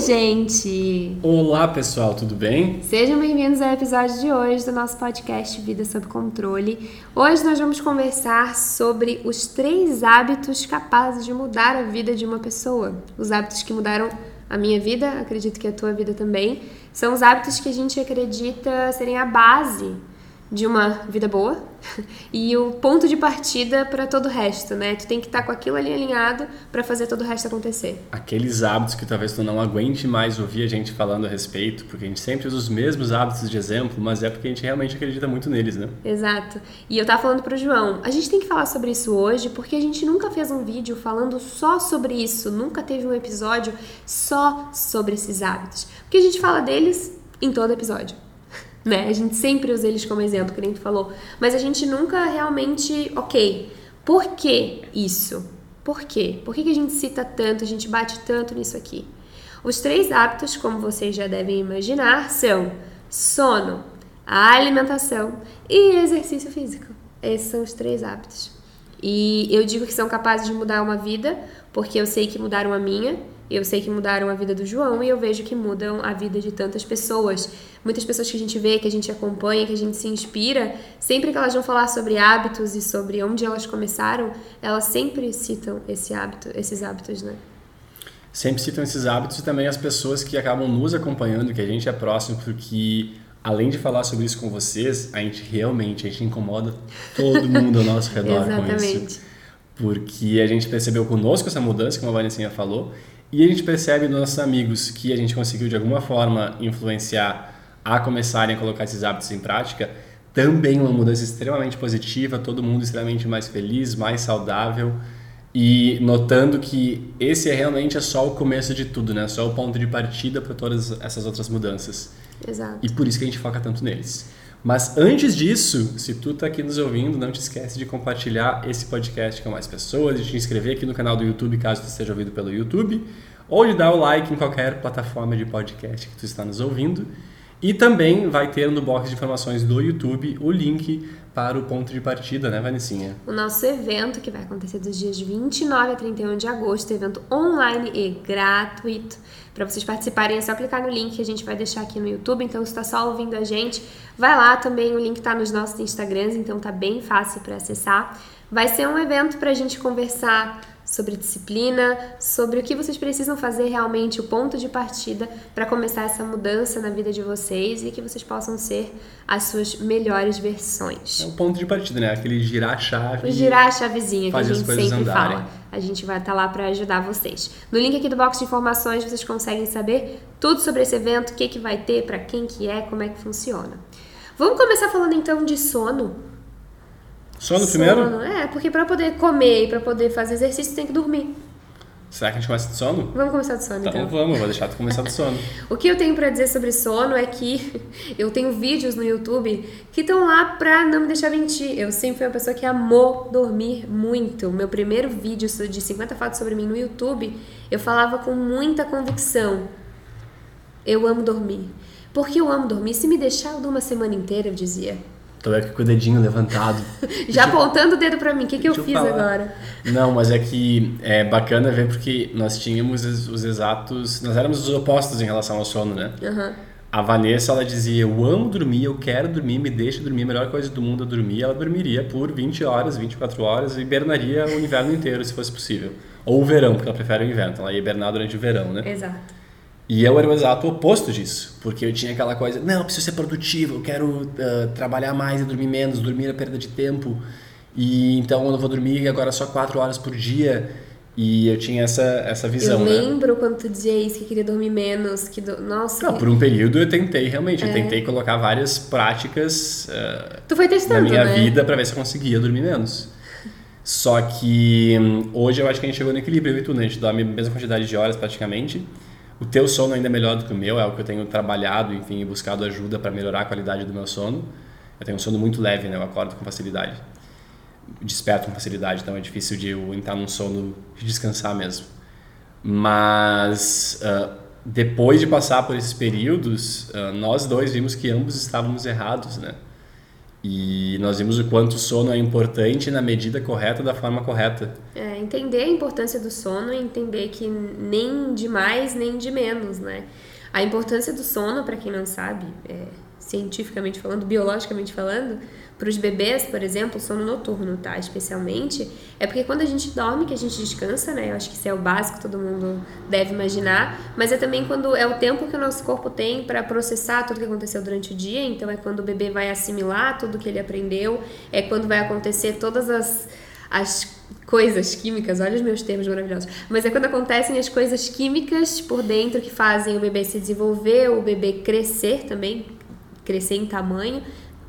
gente! Olá, pessoal, tudo bem? Sejam bem-vindos ao episódio de hoje do nosso podcast Vida Sob Controle. Hoje nós vamos conversar sobre os três hábitos capazes de mudar a vida de uma pessoa. Os hábitos que mudaram a minha vida, acredito que a tua vida também. São os hábitos que a gente acredita serem a base de uma vida boa e o ponto de partida para todo o resto, né? Tu tem que estar tá com aquilo ali alinhado para fazer todo o resto acontecer. Aqueles hábitos que talvez tu não aguente mais ouvir a gente falando a respeito, porque a gente sempre usa os mesmos hábitos de exemplo, mas é porque a gente realmente acredita muito neles, né? Exato. E eu tava falando pro João, a gente tem que falar sobre isso hoje, porque a gente nunca fez um vídeo falando só sobre isso, nunca teve um episódio só sobre esses hábitos. Porque a gente fala deles em todo episódio né? A gente sempre usa eles como exemplo, que nem tu falou. Mas a gente nunca realmente, ok, por que isso? Por quê? Por que, que a gente cita tanto, a gente bate tanto nisso aqui? Os três hábitos, como vocês já devem imaginar, são sono, alimentação e exercício físico. Esses são os três hábitos. E eu digo que são capazes de mudar uma vida, porque eu sei que mudaram a minha, eu sei que mudaram a vida do João e eu vejo que mudam a vida de tantas pessoas. Muitas pessoas que a gente vê, que a gente acompanha, que a gente se inspira, sempre que elas vão falar sobre hábitos e sobre onde elas começaram, elas sempre citam esse hábito, esses hábitos, né? Sempre citam esses hábitos e também as pessoas que acabam nos acompanhando, que a gente é próximo, porque além de falar sobre isso com vocês, a gente realmente a gente incomoda todo mundo ao nosso redor com isso. Porque a gente percebeu conosco essa mudança, como a Vanessinha falou, e a gente percebe nos nossos amigos que a gente conseguiu de alguma forma influenciar a começarem a colocar esses hábitos em prática, também uma mudança extremamente positiva, todo mundo extremamente mais feliz, mais saudável e notando que esse é realmente é só o começo de tudo, né? Só o ponto de partida para todas essas outras mudanças. Exato. E por isso que a gente foca tanto neles. Mas antes disso, se tu está aqui nos ouvindo, não te esquece de compartilhar esse podcast com mais pessoas, de te inscrever aqui no canal do YouTube, caso tu esteja ouvindo pelo YouTube, ou de dar o like em qualquer plataforma de podcast que tu está nos ouvindo. E também vai ter no box de informações do YouTube o link para o ponto de partida, né, Vanessinha? O nosso evento, que vai acontecer dos dias 29 a 31 de agosto, evento online e gratuito. Para vocês participarem, é só clicar no link que a gente vai deixar aqui no YouTube. Então, se está só ouvindo a gente, vai lá também. O link está nos nossos Instagrams, então tá bem fácil para acessar. Vai ser um evento para a gente conversar sobre disciplina, sobre o que vocês precisam fazer realmente, o ponto de partida para começar essa mudança na vida de vocês e que vocês possam ser as suas melhores versões. É o ponto de partida, né? Aquele girar a chave. O girar a chavezinha que a gente sempre andarem. fala. A gente vai estar tá lá para ajudar vocês. No link aqui do box de informações vocês conseguem saber tudo sobre esse evento, o que, que vai ter, para quem que é, como é que funciona. Vamos começar falando então de sono. Sono, sono primeiro? É, porque para poder comer e para poder fazer exercício tem que dormir. Será que a gente começa de sono? Vamos começar de sono, então. Então vamos, vou deixar tu começar de sono. o que eu tenho para dizer sobre sono é que eu tenho vídeos no YouTube que estão lá pra não me deixar mentir. Eu sempre fui uma pessoa que amou dormir muito. Meu primeiro vídeo de 50 fatos sobre mim no YouTube, eu falava com muita convicção. Eu amo dormir. Porque eu amo dormir. Se me deixar, eu durmo uma semana inteira, eu dizia. Tô aqui com o dedinho levantado. Já apontando o dedo para mim, o que, que eu fiz falar. agora? Não, mas é que é bacana ver porque nós tínhamos os exatos. Nós éramos os opostos em relação ao sono, né? Uhum. A Vanessa, ela dizia: Eu amo dormir, eu quero dormir, me deixa dormir, a melhor coisa do mundo é dormir. Ela dormiria por 20 horas, 24 horas e hibernaria o inverno inteiro, se fosse possível. Ou o verão, porque ela prefere o inverno, então ela ia hibernar durante o verão, né? Exato. E eu era o exato oposto disso, porque eu tinha aquela coisa, não, eu preciso ser produtivo, eu quero uh, trabalhar mais e dormir menos, dormir é perda de tempo, e então eu não vou dormir agora só quatro horas por dia, e eu tinha essa, essa visão, Eu né? lembro quando tu dizia isso, que queria dormir menos, que... Do... Nossa... Não, por um período eu tentei, realmente, é. eu tentei colocar várias práticas uh, tu foi testando, na minha né? vida para ver se eu conseguia dormir menos. Só que hum, hoje eu acho que a gente chegou no equilíbrio, eu e tu, né? A gente dorme a mesma quantidade de horas praticamente, o teu sono ainda é melhor do que o meu, é o que eu tenho trabalhado, enfim, e buscado ajuda para melhorar a qualidade do meu sono. Eu tenho um sono muito leve, né? Eu acordo com facilidade. Desperto com facilidade, então é difícil de eu entrar num sono de descansar mesmo. Mas uh, depois de passar por esses períodos, uh, nós dois vimos que ambos estávamos errados, né? E nós vimos o quanto o sono é importante na medida correta, da forma correta. É, entender a importância do sono e entender que nem de mais nem de menos, né? A importância do sono, para quem não sabe, é, cientificamente falando, biologicamente falando, para os bebês, por exemplo, sono noturno, tá? Especialmente, é porque quando a gente dorme que a gente descansa, né? Eu acho que isso é o básico, todo mundo deve imaginar, mas é também quando é o tempo que o nosso corpo tem para processar tudo que aconteceu durante o dia, então é quando o bebê vai assimilar tudo que ele aprendeu, é quando vai acontecer todas as as coisas químicas, olha os meus termos maravilhosos, mas é quando acontecem as coisas químicas por dentro que fazem o bebê se desenvolver, o bebê crescer também, crescer em tamanho.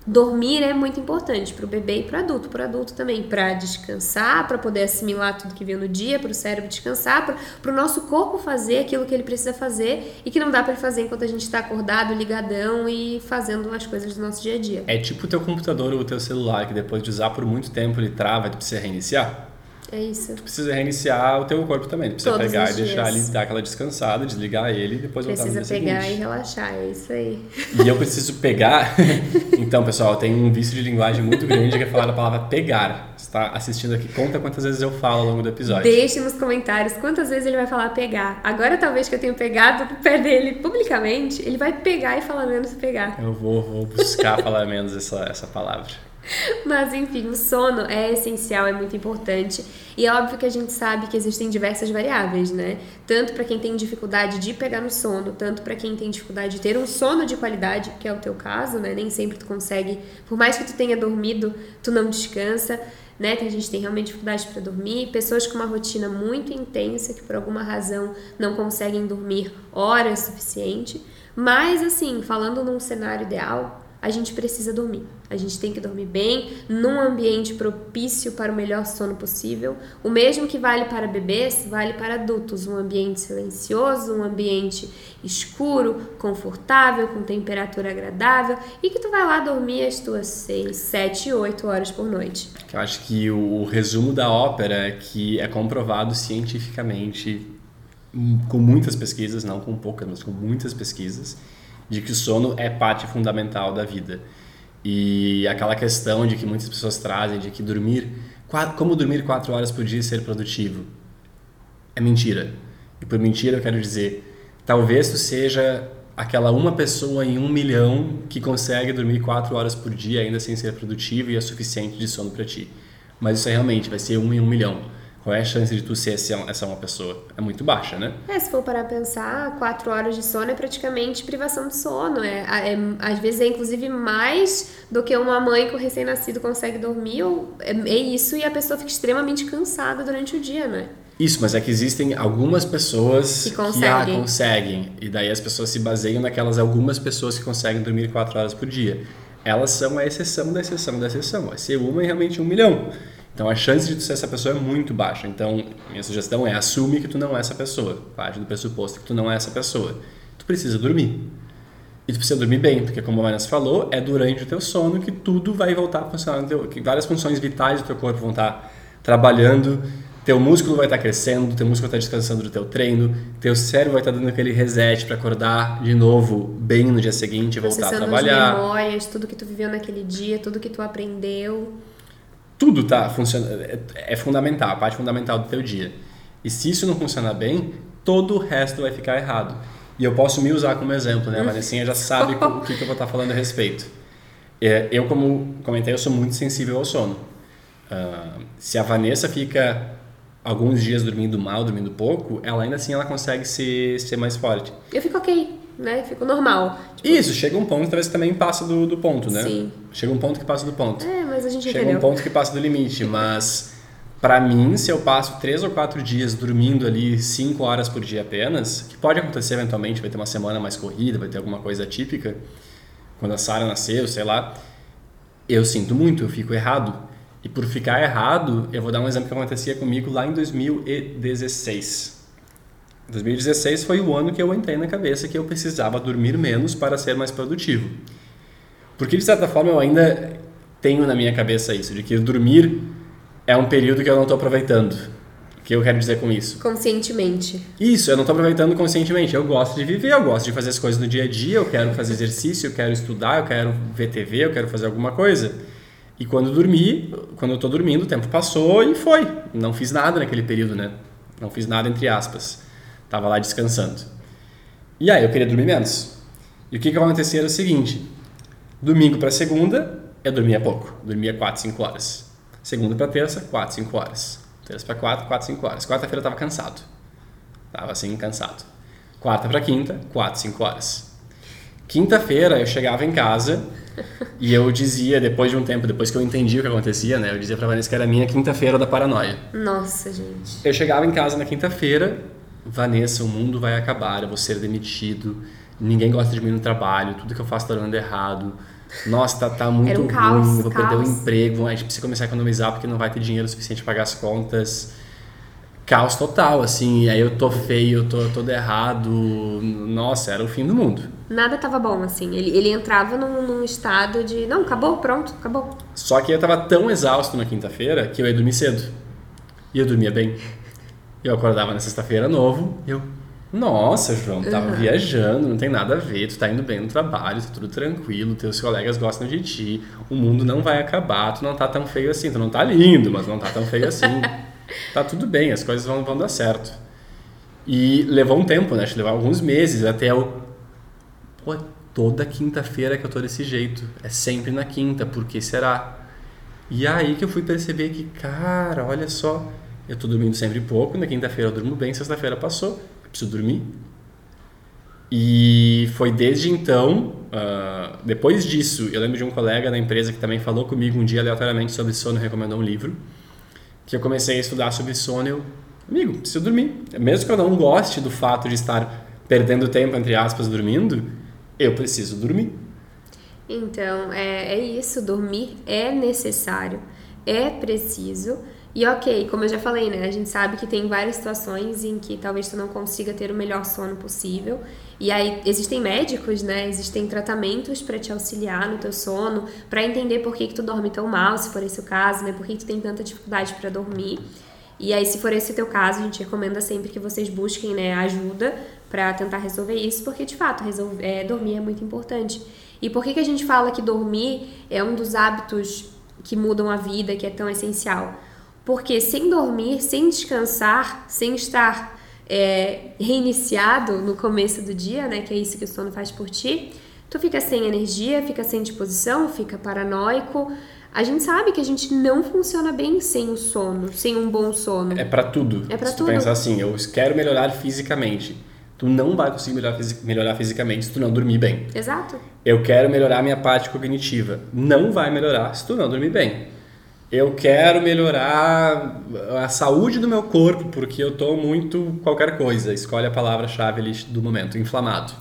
Dormir é muito importante para o bebê e para o adulto. Para o adulto também, para descansar, para poder assimilar tudo que viu no dia, para o cérebro descansar, para o nosso corpo fazer aquilo que ele precisa fazer e que não dá para ele fazer enquanto a gente está acordado, ligadão e fazendo as coisas do nosso dia a dia. É tipo o teu computador ou o teu celular, que depois de usar por muito tempo ele trava e precisa reiniciar. É isso. Tu precisa reiniciar o teu corpo também. Tu precisa Todos pegar e deixar ele dar aquela descansada, desligar ele e depois precisa voltar no dia pegar seguinte. e relaxar, é isso aí. E eu preciso pegar. então, pessoal, tem um vício de linguagem muito grande que é falar a palavra pegar. Você está assistindo aqui, conta quantas vezes eu falo ao longo do episódio. Deixe nos comentários quantas vezes ele vai falar pegar. Agora, talvez que eu tenha pegado o pé dele publicamente, ele vai pegar e falar menos pegar. Eu vou, vou buscar falar menos essa, essa palavra. Mas enfim, o sono é essencial, é muito importante. E é óbvio que a gente sabe que existem diversas variáveis, né? Tanto para quem tem dificuldade de pegar no sono, tanto para quem tem dificuldade de ter um sono de qualidade, que é o teu caso, né? Nem sempre tu consegue, por mais que tu tenha dormido, tu não descansa. Né? Tem gente que tem realmente dificuldade para dormir, pessoas com uma rotina muito intensa que por alguma razão não conseguem dormir horas suficiente. Mas assim, falando num cenário ideal, a gente precisa dormir. A gente tem que dormir bem, num ambiente propício para o melhor sono possível. O mesmo que vale para bebês, vale para adultos. Um ambiente silencioso, um ambiente escuro, confortável, com temperatura agradável e que tu vai lá dormir as tuas 6, 7, 8 horas por noite. Eu acho que o resumo da ópera é que é comprovado cientificamente, com muitas pesquisas, não com poucas, mas com muitas pesquisas, de que o sono é parte fundamental da vida. E aquela questão de que muitas pessoas trazem de que dormir, como dormir quatro horas por dia e ser produtivo, é mentira. E por mentira eu quero dizer, talvez tu seja aquela uma pessoa em um milhão que consegue dormir quatro horas por dia ainda sem ser produtivo e é suficiente de sono para ti. Mas isso é realmente vai ser um em um milhão qual é a chance de tu ser essa uma pessoa? É muito baixa, né? É, se for parar pensar, quatro horas de sono é praticamente privação de sono. É, é às vezes é inclusive mais do que uma mãe com recém-nascido consegue dormir. Ou, é, é, isso e a pessoa fica extremamente cansada durante o dia, né? Isso, mas é que existem algumas pessoas que conseguem. que ah, conseguem. E daí as pessoas se baseiam naquelas algumas pessoas que conseguem dormir quatro horas por dia. Elas são a exceção da exceção da exceção. Vai ser uma em realmente um milhão. Então a chance de tu ser essa pessoa é muito baixa. Então, minha sugestão é assume que tu não é essa pessoa. Parte do pressuposto que tu não é essa pessoa. Tu precisa dormir. E tu precisa dormir bem, porque como a Vanessa falou, é durante o teu sono que tudo vai voltar a funcionar, teu, que várias funções vitais do teu corpo vão estar trabalhando, teu músculo vai estar crescendo, teu músculo vai estar descansando do teu treino, teu cérebro vai estar dando aquele reset para acordar de novo bem no dia seguinte e voltar a trabalhar. As memórias, tudo que tu viveu naquele dia, tudo que tu aprendeu tudo tá funcionando, é, é fundamental, a parte fundamental do teu dia. E se isso não funcionar bem, todo o resto vai ficar errado. E eu posso me usar como exemplo, né? A Vanessinha já sabe o que, que eu vou estar falando a respeito. É, eu, como comentei, eu sou muito sensível ao sono. Uh, se a Vanessa fica alguns dias dormindo mal, dormindo pouco, ela ainda assim ela consegue ser, ser mais forte. Eu fico ok né? Fico normal. Tipo... Isso, chega um ponto, talvez também passa do, do ponto, né? Sim. Chega um ponto que passa do ponto. É, mas a gente Chega entendeu. um ponto que passa do limite, mas para mim, se eu passo três ou quatro dias dormindo ali cinco horas por dia apenas, que pode acontecer eventualmente, vai ter uma semana mais corrida, vai ter alguma coisa típica, quando a Sara nasceu, sei lá, eu sinto muito, eu fico errado. E por ficar errado, eu vou dar um exemplo que acontecia comigo lá em 2016. 2016 foi o ano que eu entrei na cabeça que eu precisava dormir menos para ser mais produtivo. Porque, de certa forma, eu ainda tenho na minha cabeça isso, de que dormir é um período que eu não estou aproveitando. O que eu quero dizer com isso? Conscientemente. Isso, eu não estou aproveitando conscientemente. Eu gosto de viver, eu gosto de fazer as coisas no dia a dia, eu quero fazer exercício, eu quero estudar, eu quero ver TV, eu quero fazer alguma coisa. E quando eu dormi, quando eu tô dormindo, o tempo passou e foi. Não fiz nada naquele período, né? Não fiz nada entre aspas. Tava lá descansando. E aí eu queria dormir menos. E o que que acontecia era o seguinte: domingo para segunda, eu dormia pouco. Dormia 4, 5 horas. Segunda para terça, 4, 5 horas. Terça para quarta, 4, 5 horas. Quarta-feira eu tava cansado. Tava assim, cansado. Quarta para quinta, 4, 5 horas. Quinta-feira eu chegava em casa e eu dizia, depois de um tempo, depois que eu entendi o que acontecia, né? Eu dizia pra Vanessa que era a minha quinta-feira da paranoia. Nossa, gente. Eu chegava em casa na quinta-feira, Vanessa, o mundo vai acabar, eu vou ser demitido, ninguém gosta de mim no trabalho, tudo que eu faço tá dando errado. Nossa, tá, tá muito um ruim, caos, vou perder o caos. emprego, a gente precisa começar a economizar porque não vai ter dinheiro suficiente para pagar as contas. Caos total, assim, aí eu tô feio, eu tô todo errado. Nossa, era o fim do mundo. Nada tava bom, assim. Ele, ele entrava num, num estado de. Não, acabou, pronto, acabou. Só que eu tava tão exausto na quinta-feira que eu ia dormir cedo. E eu dormia bem. Eu acordava na sexta-feira novo e eu. Nossa, João, tava Uhum. viajando, não tem nada a ver, tu tá indo bem no trabalho, tá tudo tranquilo, teus colegas gostam de ti, o mundo não vai acabar, tu não tá tão feio assim, tu não tá lindo, mas não tá tão feio assim. tá tudo bem, as coisas vão, vão dar certo. E levou um tempo, né? Acho que levou alguns meses até eu. Pô, é toda quinta-feira que eu tô desse jeito. É sempre na quinta, por que será? E aí que eu fui perceber que, cara, olha só, eu tô dormindo sempre pouco, na quinta-feira eu durmo bem, sexta-feira passou, eu preciso dormir. E foi desde então, ah, depois disso, eu lembro de um colega da empresa que também falou comigo um dia aleatoriamente sobre sono recomendou um livro, que eu comecei a estudar sobre sono eu, amigo, preciso dormir. Mesmo que eu não goste do fato de estar perdendo tempo, entre aspas, dormindo, eu preciso dormir. Então, é, é isso. Dormir é necessário, é preciso. E ok, como eu já falei, né? A gente sabe que tem várias situações em que talvez tu não consiga ter o melhor sono possível. E aí existem médicos, né? Existem tratamentos para te auxiliar no teu sono, para entender por que, que tu dorme tão mal, se for esse o caso, né? Por que, que tu tem tanta dificuldade para dormir. E aí, se for esse o teu caso, a gente recomenda sempre que vocês busquem né, ajuda para tentar resolver isso, porque de fato resolver, é, dormir é muito importante. E por que, que a gente fala que dormir é um dos hábitos que mudam a vida, que é tão essencial? Porque sem dormir, sem descansar, sem estar é, reiniciado no começo do dia, né, que é isso que o sono faz por ti, tu fica sem energia, fica sem disposição, fica paranoico. A gente sabe que a gente não funciona bem sem o sono, sem um bom sono. É pra tudo. É pra se tu tudo. pensar assim, eu quero melhorar fisicamente. Tu não vai conseguir melhorar, fisi- melhorar fisicamente se tu não dormir bem. Exato. Eu quero melhorar minha parte cognitiva. Não vai melhorar se tu não dormir bem. Eu quero melhorar a saúde do meu corpo porque eu tô muito qualquer coisa. Escolhe a palavra-chave do momento, inflamado.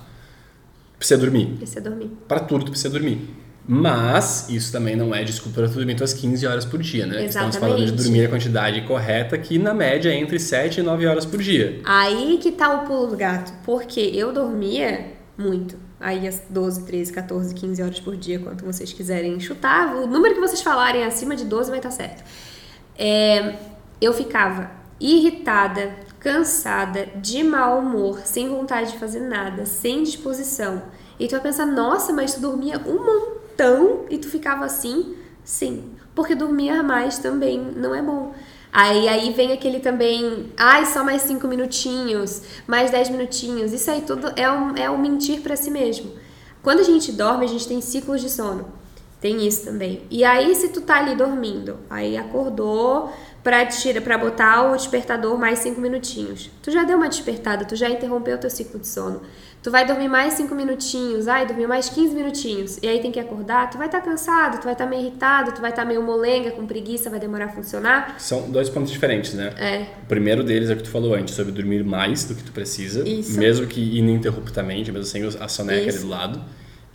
Precisa dormir. Precisa dormir. Para tudo tu precisa dormir. Mas isso também não é desculpa para tu dormir tuas 15 horas por dia, né? Estamos falando de Exatamente. dormir a quantidade correta, que na média é entre 7 e 9 horas por dia. Aí que tá o pulo do gato. Porque eu dormia muito. Aí às 12, 13, 14, 15 horas por dia, quanto vocês quiserem chutar. O número que vocês falarem acima de 12 vai estar certo. É, eu ficava irritada, cansada, de mau humor, sem vontade de fazer nada, sem disposição. E tu vai pensar, nossa, mas tu dormia um montão e tu ficava assim? Sim, porque dormir mais também não é bom. Aí, aí vem aquele também, ai, só mais cinco minutinhos, mais dez minutinhos. Isso aí tudo é um, é um mentir pra si mesmo. Quando a gente dorme, a gente tem ciclos de sono. Tem isso também. E aí, se tu tá ali dormindo, aí acordou pra, tira, pra botar o despertador mais cinco minutinhos. Tu já deu uma despertada, tu já interrompeu o teu ciclo de sono. Tu vai dormir mais cinco minutinhos, ai, dormir mais 15 minutinhos. E aí tem que acordar, tu vai estar cansado, tu vai estar meio irritado, tu vai estar meio molenga, com preguiça, vai demorar a funcionar. São dois pontos diferentes, né? É. O primeiro deles é o que tu falou antes, sobre dormir mais do que tu precisa, Isso. mesmo que ininterruptamente, mesmo sem a soneca ali Isso. do lado.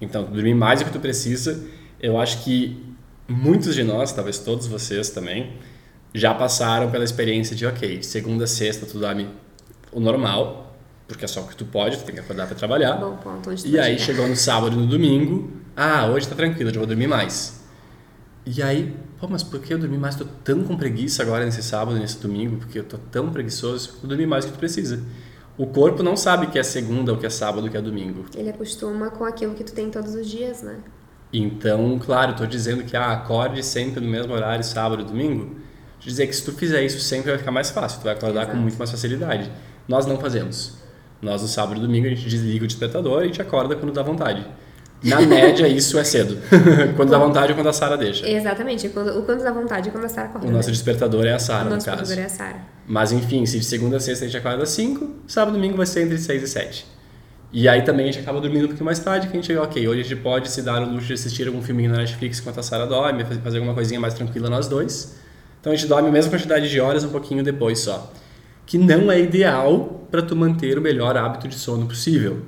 Então, dormir mais do que tu precisa, eu acho que muitos de nós, talvez todos vocês também, já passaram pela experiência de, ok, segunda, sexta tu dorme o normal, porque é só o que tu pode, tu tem que acordar para trabalhar. Bom ponto, E aí chegou no sábado e no domingo, ah, hoje tá tranquilo, eu vou dormir mais. E aí, pô, mas por que eu dormi mais? Tô tão com preguiça agora nesse sábado, nesse domingo, porque eu tô tão preguiçoso, eu dormi mais do que tu precisa. O corpo não sabe que é segunda, ou que é sábado, ou que é domingo. Ele acostuma com aquilo que tu tem todos os dias, né? Então, claro, estou dizendo que ah, acorde sempre no mesmo horário, sábado e domingo. Dizer que se tu fizer isso sempre vai ficar mais fácil, tu vai acordar Exato. com muito mais facilidade. Nós não fazemos. Nós no sábado e domingo a gente desliga o despertador e a gente acorda quando dá vontade. Na média, isso é cedo. quando dá vontade ou quando a Sara deixa. Exatamente. Quando, o quando dá vontade é quando a Sara acorda. O nosso né? despertador é a Sara, no caso. O nosso despertador é a Sara. Mas enfim, se de segunda a sexta a gente acorda às 5, sábado e domingo vai ser entre 6 e 7. E aí também a gente acaba dormindo um pouquinho mais tarde, que a gente, ok, hoje a gente pode se dar o luxo de assistir algum filminho na Netflix enquanto a Sara dorme, fazer alguma coisinha mais tranquila nós dois. Então a gente dorme a mesma quantidade de horas, um pouquinho depois só. Que não é ideal para tu manter o melhor hábito de sono possível.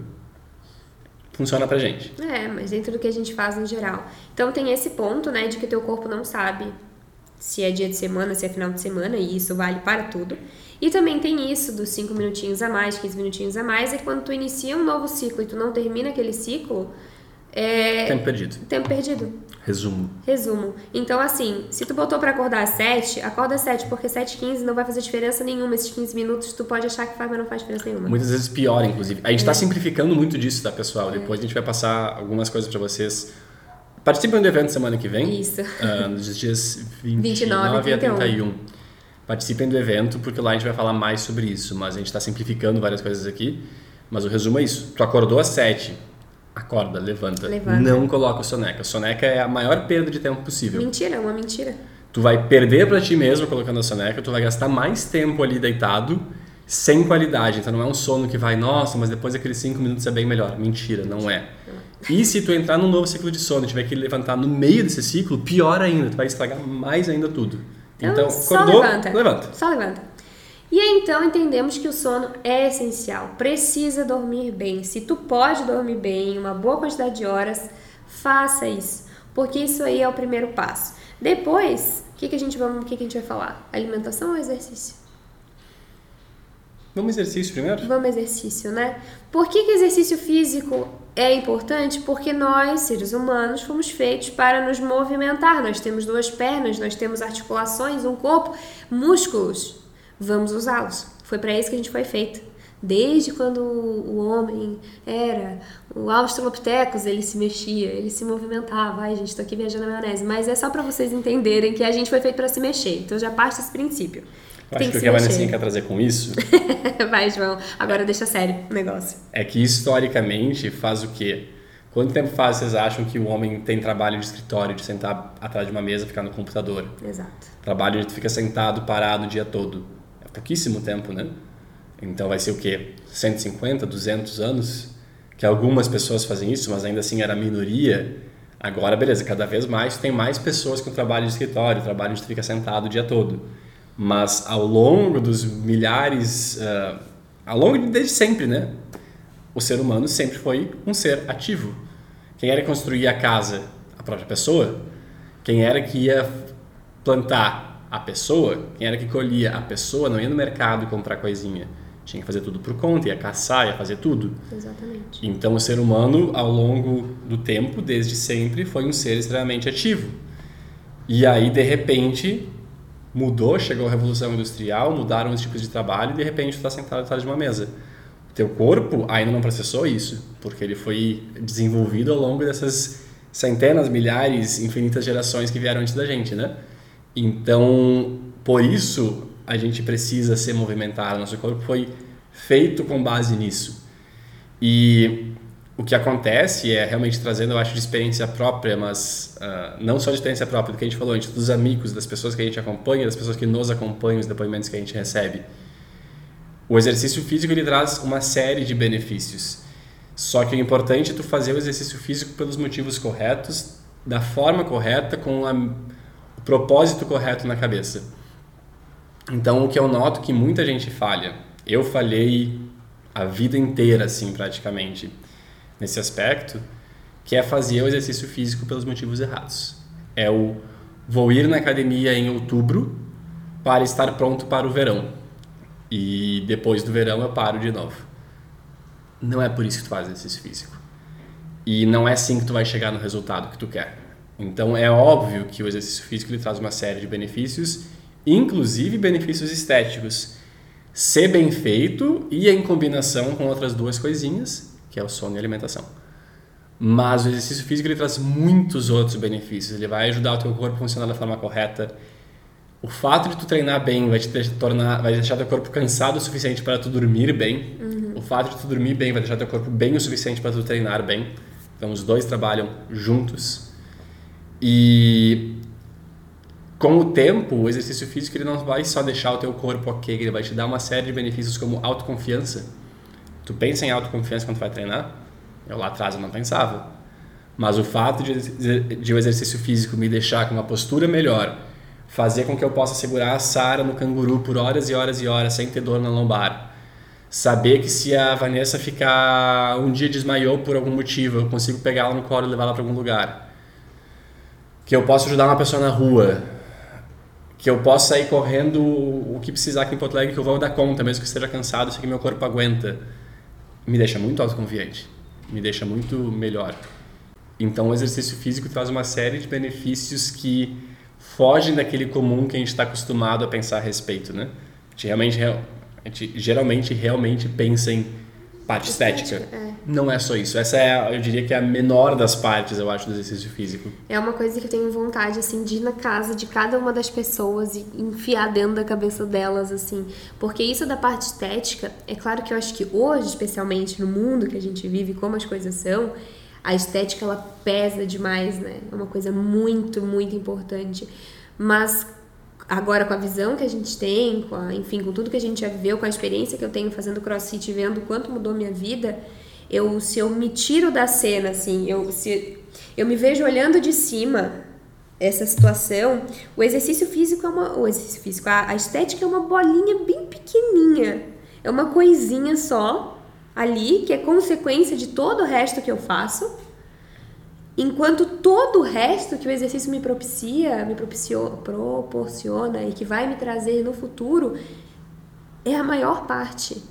Funciona pra gente. É, mas dentro do que a gente faz no geral. Então tem esse ponto, né, de que teu corpo não sabe se é dia de semana, se é final de semana, e isso vale para tudo. E também tem isso dos 5 minutinhos a mais, 15 minutinhos a mais, é quando tu inicia um novo ciclo e tu não termina aquele ciclo. É... Tempo perdido. Tempo perdido. Resumo. Resumo. Então, assim, se tu botou para acordar às 7, acorda às 7, porque 7 e 15 não vai fazer diferença nenhuma. Esses 15 minutos tu pode achar que faz, mas não faz diferença nenhuma. Muitas vezes pior, inclusive. A gente tá é. tá simplificando muito disso, tá, pessoal? É. Depois a gente vai passar algumas coisas para vocês. Participem do evento semana que vem. Isso. Uh, nos dias 29, 29 a 31 participem do evento, porque lá a gente vai falar mais sobre isso. Mas a gente está simplificando várias coisas aqui. Mas o resumo é isso. Tu acordou às 7, acorda, levanta. levanta. Não coloca o soneca. A soneca é a maior perda de tempo possível. Mentira, é uma mentira. Tu vai perder para ti mesmo colocando a soneca, tu vai gastar mais tempo ali deitado, sem qualidade. Então não é um sono que vai, nossa, mas depois aqueles 5 minutos é bem melhor. Mentira, não é. E se tu entrar num novo ciclo de sono e tiver que levantar no meio desse ciclo, pior ainda, tu vai estragar mais ainda tudo. Então, então só acordou, levanta. levanta. Só levanta. E aí, então entendemos que o sono é essencial, precisa dormir bem. Se tu pode dormir bem, uma boa quantidade de horas, faça isso, porque isso aí é o primeiro passo. Depois, o que, que a gente vamos, que, que a gente vai falar? Alimentação ou exercício? Vamos exercício primeiro? Vamos exercício, né? Por que, que exercício físico é importante? Porque nós, seres humanos, fomos feitos para nos movimentar. Nós temos duas pernas, nós temos articulações, um corpo, músculos. Vamos usá-los. Foi para isso que a gente foi feito. Desde quando o homem era o Australopithecus, ele se mexia, ele se movimentava. Ai, gente, tô aqui viajando na maionese. Mas é só para vocês entenderem que a gente foi feito para se mexer. Então já parte desse princípio. Eu acho que, que o que a Vanessa quer trazer com isso. Vai, João. Agora é, deixa sério o negócio. É que historicamente faz o quê? Quanto tempo faz vocês acham que o homem tem trabalho de escritório, de sentar atrás de uma mesa e ficar no computador? Exato. Trabalho de fica sentado, parado o dia todo. Pouquíssimo tempo, né? Então vai ser o quê? 150, 200 anos? Que algumas pessoas fazem isso, mas ainda assim era minoria. Agora, beleza, cada vez mais tem mais pessoas com trabalho de escritório, trabalho de ficar sentado o dia todo. Mas ao longo dos milhares, uh, ao longo de desde sempre, né? O ser humano sempre foi um ser ativo. Quem era que construía a casa? A própria pessoa. Quem era que ia plantar? A pessoa. Quem era que colhia? A pessoa. Não ia no mercado comprar coisinha. Tinha que fazer tudo por conta, ia caçar, ia fazer tudo. Exatamente. Então o ser humano, ao longo do tempo, desde sempre, foi um ser extremamente ativo. E aí, de repente, mudou, chegou a revolução industrial, mudaram os tipos de trabalho e de repente tu está sentado atrás de uma mesa. O teu corpo ainda não processou isso, porque ele foi desenvolvido ao longo dessas centenas, milhares, infinitas gerações que vieram antes da gente, né? Então, por isso a gente precisa se movimentar, nosso corpo foi feito com base nisso. E o que acontece é realmente trazendo, eu acho, de experiência própria, mas uh, não só de experiência própria, do que a gente falou antes, dos amigos, das pessoas que a gente acompanha, das pessoas que nos acompanham, os depoimentos que a gente recebe. O exercício físico ele traz uma série de benefícios. Só que o importante é tu fazer o exercício físico pelos motivos corretos, da forma correta, com a, propósito correto na cabeça. Então, o que eu noto que muita gente falha, eu falhei a vida inteira, assim, praticamente nesse aspecto, que é fazer o exercício físico pelos motivos errados. É o vou ir na academia em outubro para estar pronto para o verão. E depois do verão eu paro de novo. Não é por isso que tu faz exercício físico. E não é assim que tu vai chegar no resultado que tu quer. Então é óbvio que o exercício físico ele traz uma série de benefícios, inclusive benefícios estéticos. Ser bem feito e em combinação com outras duas coisinhas, que é o sono e a alimentação. Mas o exercício físico ele traz muitos outros benefícios. Ele vai ajudar o teu corpo a funcionar da forma correta. O fato de tu treinar bem vai te tornar, vai deixar teu corpo cansado o suficiente para tu dormir bem. Uhum. O fato de tu dormir bem vai deixar teu corpo bem o suficiente para tu treinar bem. Então os dois trabalham juntos. E com o tempo, o exercício físico ele não vai só deixar o teu corpo ok, ele vai te dar uma série de benefícios como autoconfiança. Tu pensa em autoconfiança quando vai treinar? Eu lá atrás eu não pensava. Mas o fato de, de o exercício físico me deixar com uma postura melhor, fazer com que eu possa segurar a Sara no canguru por horas e horas e horas sem ter dor na lombar. Saber que se a Vanessa ficar um dia desmaiou por algum motivo, eu consigo pegá-la no colo e levá-la para algum lugar. Que eu posso ajudar uma pessoa na rua, que eu possa sair correndo o que precisar aqui em Porto Alegre, que eu vou dar conta, mesmo que esteja cansado, sei que meu corpo aguenta. Me deixa muito autoconfiante, me deixa muito melhor. Então, o exercício físico traz uma série de benefícios que fogem daquele comum que a gente está acostumado a pensar a respeito, né? A gente, realmente, a gente geralmente realmente pensa em parte estética. estética é. Não é só isso. Essa é, eu diria que é a menor das partes, eu acho, do exercício físico. É uma coisa que eu tenho vontade, assim, de ir na casa de cada uma das pessoas e enfiar dentro da cabeça delas, assim. Porque isso da parte estética, é claro que eu acho que hoje, especialmente no mundo que a gente vive, como as coisas são, a estética, ela pesa demais, né? É uma coisa muito, muito importante. Mas agora com a visão que a gente tem, com a, enfim, com tudo que a gente já viveu, com a experiência que eu tenho fazendo crossfit, vendo quanto mudou minha vida, eu se eu me tiro da cena assim, eu se eu me vejo olhando de cima essa situação, o exercício físico é uma o exercício físico, a, a estética é uma bolinha bem pequenininha. É uma coisinha só ali que é consequência de todo o resto que eu faço Enquanto todo o resto que o exercício me propicia, me propiciou, proporciona e que vai me trazer no futuro é a maior parte.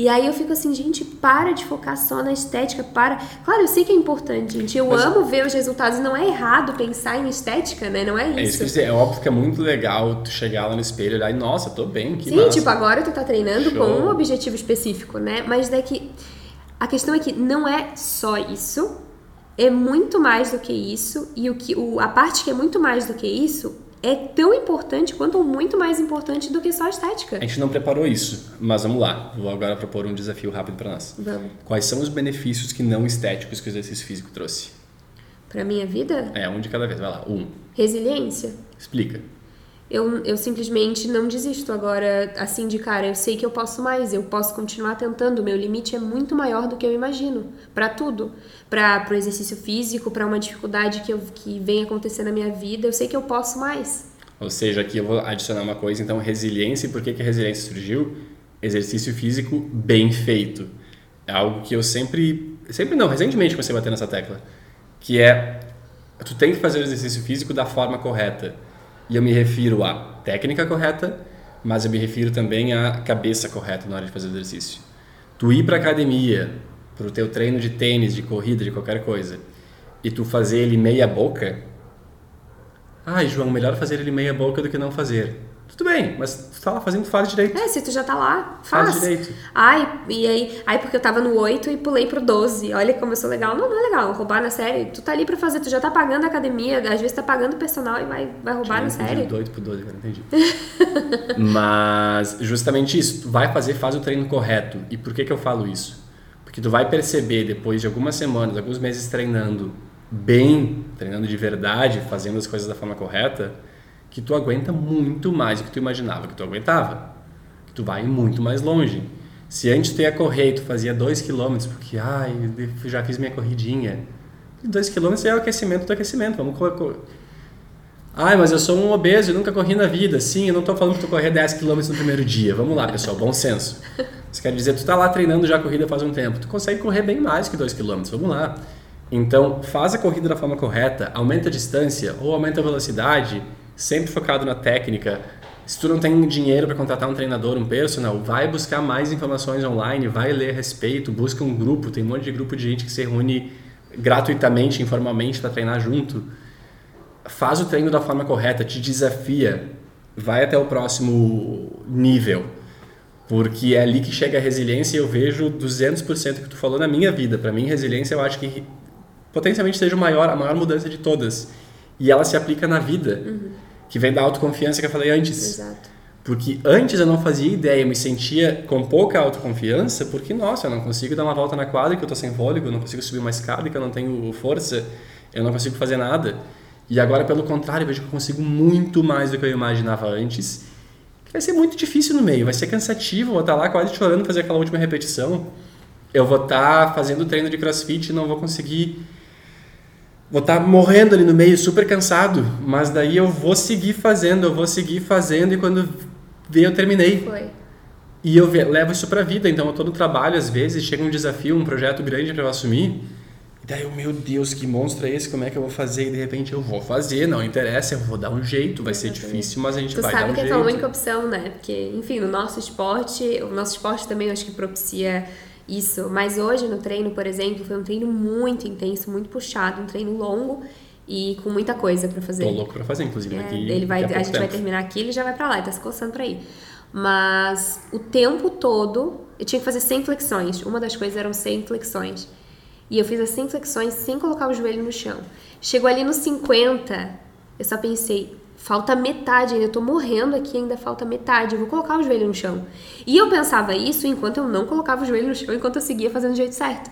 E aí eu fico assim, gente, para de focar só na estética, para. Claro, eu sei que é importante, gente. Eu Mas, amo ver os resultados. Não é errado pensar em estética, né? Não é isso. É isso que dizer. É óbvio que é muito legal tu chegar lá no espelho e olhar e, nossa, tô bem, que Sim, massa. tipo, agora tu tá treinando Show. com um objetivo específico, né? Mas daqui. A questão é que não é só isso é muito mais do que isso e o que o, a parte que é muito mais do que isso é tão importante quanto ou muito mais importante do que só a estética. A gente não preparou isso, mas vamos lá. Vou agora propor um desafio rápido para nós. Vamos. Quais são os benefícios que não estéticos que o exercício físico trouxe? Para minha vida? É, um de cada vez. Vai lá. Um. Resiliência. Explica eu, eu simplesmente não desisto agora assim de cara. Eu sei que eu posso mais, eu posso continuar tentando. O meu limite é muito maior do que eu imagino para tudo, para o exercício físico, para uma dificuldade que, eu, que vem acontecer na minha vida. Eu sei que eu posso mais. Ou seja, aqui eu vou adicionar uma coisa. Então, resiliência. E por que, que a resiliência surgiu? Exercício físico bem feito. É algo que eu sempre, sempre não, recentemente comecei a bater nessa tecla, que é tu tem que fazer o exercício físico da forma correta e eu me refiro à técnica correta, mas eu me refiro também à cabeça correta na hora de fazer o exercício. Tu ir para academia, para o teu treino de tênis, de corrida, de qualquer coisa, e tu fazer ele meia boca, ai João, melhor fazer ele meia boca do que não fazer. Tudo bem, mas tu tá lá fazendo, faz direito. É, se tu já tá lá, faz. Faz direito. Ai, e aí, ai, porque eu tava no 8 e pulei pro 12. Olha como eu sou legal. Não, não é legal. Roubar na série. Tu tá ali pra fazer, tu já tá pagando a academia, às vezes tá pagando o personal e vai, vai roubar na série. Do 8 pro 12, cara, entendi. mas, justamente isso. Tu vai fazer, faz o treino correto. E por que que eu falo isso? Porque tu vai perceber depois de algumas semanas, alguns meses treinando bem, treinando de verdade, fazendo as coisas da forma correta que tu aguenta muito mais do que tu imaginava que tu aguentava. Que tu vai muito mais longe. Se antes tu ia correr e tu fazia 2 km, porque ai, eu já fiz minha corridinha. 2 km é o aquecimento do aquecimento. Vamos correr. Ai, mas eu sou um obeso e nunca corri na vida. Sim, eu não estou falando que tu correr 10 km no primeiro dia. Vamos lá, pessoal, bom senso. Isso quer dizer, tu está lá treinando já a corrida faz um tempo. Tu consegue correr bem mais que 2 km. Vamos lá. Então, faz a corrida da forma correta, aumenta a distância ou aumenta a velocidade sempre focado na técnica. Se tu não tem dinheiro para contratar um treinador, um personal, vai buscar mais informações online, vai ler a respeito, busca um grupo, tem um monte de grupo de gente que se reúne gratuitamente, informalmente para treinar junto. Faz o treino da forma correta, te desafia, vai até o próximo nível. Porque é ali que chega a resiliência e eu vejo 200% que tu falou na minha vida. Para mim, resiliência eu acho que potencialmente seja o maior, a maior mudança de todas. E ela se aplica na vida, uhum. Que vem da autoconfiança que eu falei antes. Exato. Porque antes eu não fazia ideia, eu me sentia com pouca autoconfiança, porque, nossa, eu não consigo dar uma volta na quadra que eu tô sem fôlego, eu não consigo subir uma escada que eu não tenho força, eu não consigo fazer nada. E agora, pelo contrário, eu vejo que eu consigo muito mais do que eu imaginava antes. Vai ser muito difícil no meio, vai ser cansativo, vou estar lá quase chorando fazer aquela última repetição. Eu vou estar fazendo treino de crossfit e não vou conseguir vou estar tá morrendo ali no meio, super cansado, mas daí eu vou seguir fazendo, eu vou seguir fazendo e quando vem eu terminei. Foi. E eu levo isso para a vida, então todo trabalho às vezes chega um desafio, um projeto grande para eu assumir, e daí eu, meu Deus, que monstro é esse? Como é que eu vou fazer? E de repente eu vou fazer, não interessa, eu vou dar um jeito, vai ser difícil, mas a gente tu vai dar um jeito. Tu sabe que é a única opção, né? Porque, enfim, no nosso esporte, o nosso esporte também acho que propicia isso. Mas hoje no treino, por exemplo, foi um treino muito intenso, muito puxado, um treino longo e com muita coisa para fazer. Tô louco para fazer, inclusive. É, aqui, ele vai, a, a gente vai terminar aqui, ele já vai para lá, ele tá se coçando para ir. Mas o tempo todo eu tinha que fazer 100 flexões. Uma das coisas eram 100 flexões. E eu fiz as 100 flexões sem colocar o joelho no chão. Chegou ali nos 50, eu só pensei, falta metade ainda, eu tô morrendo aqui, ainda falta metade, eu vou colocar o joelho no chão. E eu pensava isso enquanto eu não colocava o joelho no chão, enquanto eu seguia fazendo do jeito certo.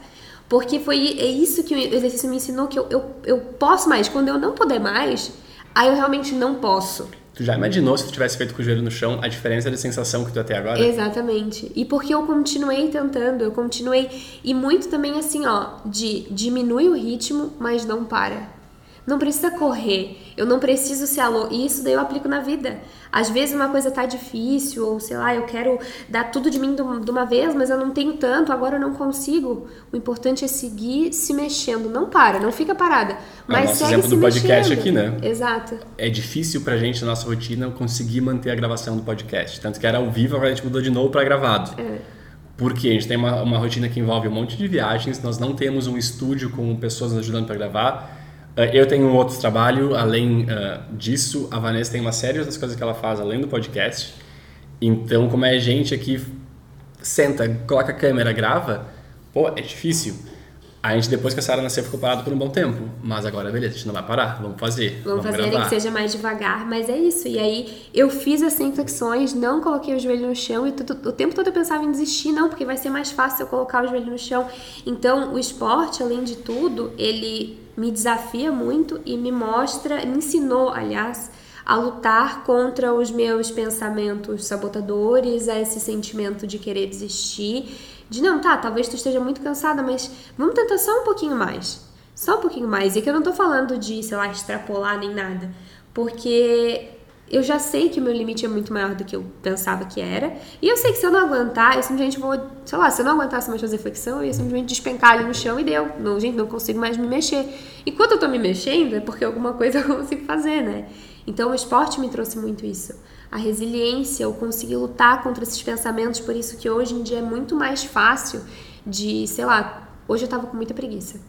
Porque foi é isso que o exercício me ensinou, que eu, eu, eu posso mais. Quando eu não puder mais, aí eu realmente não posso. Tu já imaginou se tu tivesse feito com o joelho no chão a diferença de sensação que tu até agora? Exatamente. E porque eu continuei tentando, eu continuei. E muito também assim, ó, de diminui o ritmo, mas não para. Não precisa correr. Eu não preciso ser alô. E isso daí eu aplico na vida. Às vezes uma coisa tá difícil, ou sei lá, eu quero dar tudo de mim de uma vez, mas eu não tenho tanto, agora eu não consigo. O importante é seguir se mexendo. Não para, não fica parada. Mas é o nosso segue exemplo do podcast aqui, né? Exato. É difícil pra gente, na nossa rotina, conseguir manter a gravação do podcast. Tanto que era ao vivo, agora a gente mudou de novo para gravado. É. Porque a gente tem uma, uma rotina que envolve um monte de viagens, nós não temos um estúdio com pessoas nos ajudando para gravar eu tenho um outro trabalho, além uh, disso, a Vanessa tem uma série de outras coisas que ela faz além do podcast. Então, como é gente aqui senta, coloca a câmera, grava, pô, é difícil. A gente, depois que a Sara nasceu, ficou parado por um bom tempo. Mas agora, beleza, a gente não vai parar, vamos fazer. Vamos, vamos fazer gravar. que seja mais devagar, mas é isso. E aí, eu fiz as flexões, não coloquei o joelho no chão e tudo, o tempo todo eu pensava em desistir, não, porque vai ser mais fácil eu colocar o joelho no chão. Então, o esporte, além de tudo, ele me desafia muito e me mostra, me ensinou, aliás, a lutar contra os meus pensamentos sabotadores, a esse sentimento de querer desistir, de não, tá, talvez tu esteja muito cansada, mas vamos tentar só um pouquinho mais. Só um pouquinho mais. E que eu não tô falando de, sei lá, extrapolar nem nada, porque eu já sei que o meu limite é muito maior do que eu pensava que era. E eu sei que se eu não aguentar, eu simplesmente vou, sei lá, se eu não aguentasse mais fazer flexão, eu ia simplesmente despencar ali no chão e deu. Não, gente, não consigo mais me mexer. Enquanto eu tô me mexendo, é porque alguma coisa eu consigo fazer, né? Então o esporte me trouxe muito isso. A resiliência, eu consegui lutar contra esses pensamentos, por isso que hoje em dia é muito mais fácil de, sei lá, hoje eu tava com muita preguiça.